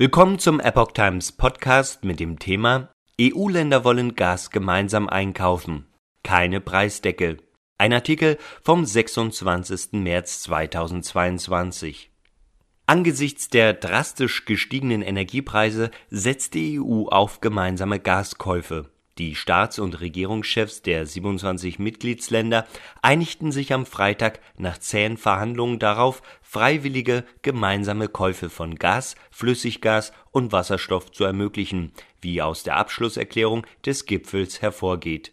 Willkommen zum Epoch Times Podcast mit dem Thema EU-Länder wollen Gas gemeinsam einkaufen. Keine Preisdeckel. Ein Artikel vom 26. März 2022. Angesichts der drastisch gestiegenen Energiepreise setzt die EU auf gemeinsame Gaskäufe. Die Staats- und Regierungschefs der 27 Mitgliedsländer einigten sich am Freitag nach zähen Verhandlungen darauf, freiwillige gemeinsame Käufe von Gas, Flüssiggas und Wasserstoff zu ermöglichen, wie aus der Abschlusserklärung des Gipfels hervorgeht.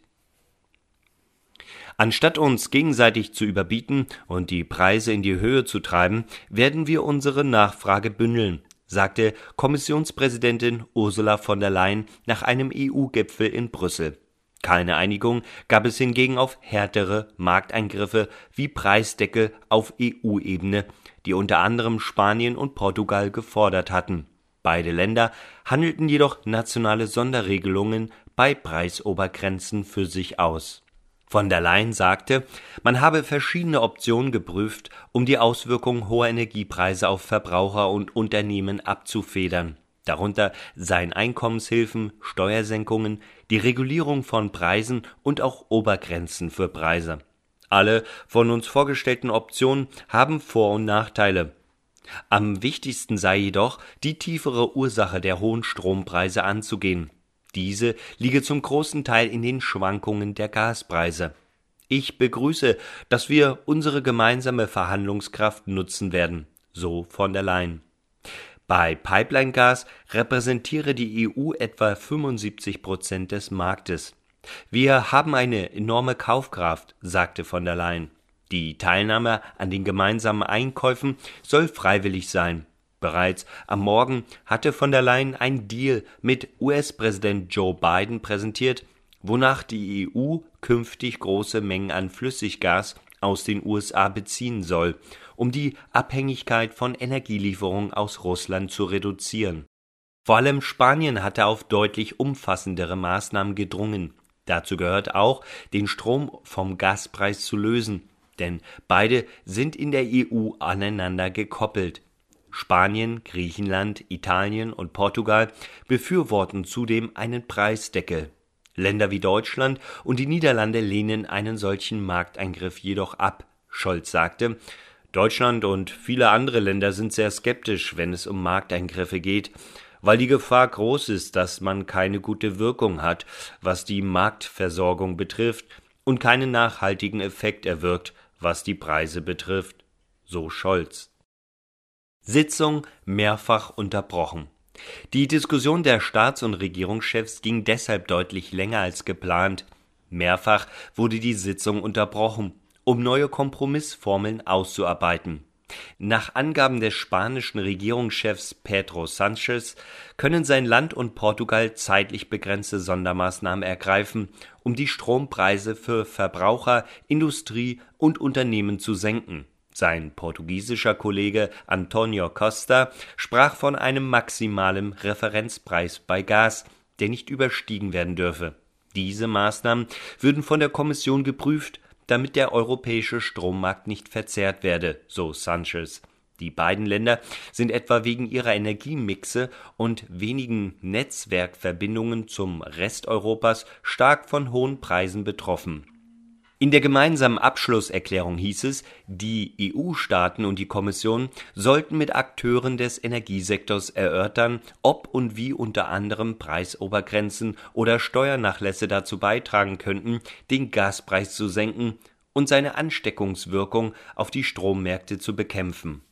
Anstatt uns gegenseitig zu überbieten und die Preise in die Höhe zu treiben, werden wir unsere Nachfrage bündeln, sagte Kommissionspräsidentin Ursula von der Leyen nach einem EU-Gipfel in Brüssel. Keine Einigung gab es hingegen auf härtere Markteingriffe wie Preisdeckel auf EU-Ebene, die unter anderem Spanien und Portugal gefordert hatten. Beide Länder handelten jedoch nationale Sonderregelungen bei Preisobergrenzen für sich aus von der Leyen sagte, man habe verschiedene Optionen geprüft, um die Auswirkungen hoher Energiepreise auf Verbraucher und Unternehmen abzufedern. Darunter seien Einkommenshilfen, Steuersenkungen, die Regulierung von Preisen und auch Obergrenzen für Preise. Alle von uns vorgestellten Optionen haben Vor- und Nachteile. Am wichtigsten sei jedoch, die tiefere Ursache der hohen Strompreise anzugehen. Diese liege zum großen Teil in den Schwankungen der Gaspreise. Ich begrüße, dass wir unsere gemeinsame Verhandlungskraft nutzen werden, so von der Leyen. Bei Pipeline-Gas repräsentiere die EU etwa 75 Prozent des Marktes. Wir haben eine enorme Kaufkraft, sagte von der Leyen. Die Teilnahme an den gemeinsamen Einkäufen soll freiwillig sein. Bereits am Morgen hatte von der Leyen ein Deal mit US-Präsident Joe Biden präsentiert, wonach die EU künftig große Mengen an Flüssiggas aus den USA beziehen soll, um die Abhängigkeit von Energielieferungen aus Russland zu reduzieren. Vor allem Spanien hatte auf deutlich umfassendere Maßnahmen gedrungen. Dazu gehört auch, den Strom vom Gaspreis zu lösen, denn beide sind in der EU aneinander gekoppelt. Spanien, Griechenland, Italien und Portugal befürworten zudem einen Preisdeckel. Länder wie Deutschland und die Niederlande lehnen einen solchen Markteingriff jedoch ab. Scholz sagte, Deutschland und viele andere Länder sind sehr skeptisch, wenn es um Markteingriffe geht, weil die Gefahr groß ist, dass man keine gute Wirkung hat, was die Marktversorgung betrifft, und keinen nachhaltigen Effekt erwirkt, was die Preise betrifft. So Scholz. Sitzung mehrfach unterbrochen. Die Diskussion der Staats- und Regierungschefs ging deshalb deutlich länger als geplant. Mehrfach wurde die Sitzung unterbrochen, um neue Kompromissformeln auszuarbeiten. Nach Angaben des spanischen Regierungschefs Pedro Sanchez können sein Land und Portugal zeitlich begrenzte Sondermaßnahmen ergreifen, um die Strompreise für Verbraucher, Industrie und Unternehmen zu senken. Sein portugiesischer Kollege Antonio Costa sprach von einem maximalen Referenzpreis bei Gas, der nicht überstiegen werden dürfe. Diese Maßnahmen würden von der Kommission geprüft, damit der europäische Strommarkt nicht verzerrt werde, so Sanchez. Die beiden Länder sind etwa wegen ihrer Energiemixe und wenigen Netzwerkverbindungen zum Rest Europas stark von hohen Preisen betroffen. In der gemeinsamen Abschlusserklärung hieß es, die EU-Staaten und die Kommission sollten mit Akteuren des Energiesektors erörtern, ob und wie unter anderem Preisobergrenzen oder Steuernachlässe dazu beitragen könnten, den Gaspreis zu senken und seine Ansteckungswirkung auf die Strommärkte zu bekämpfen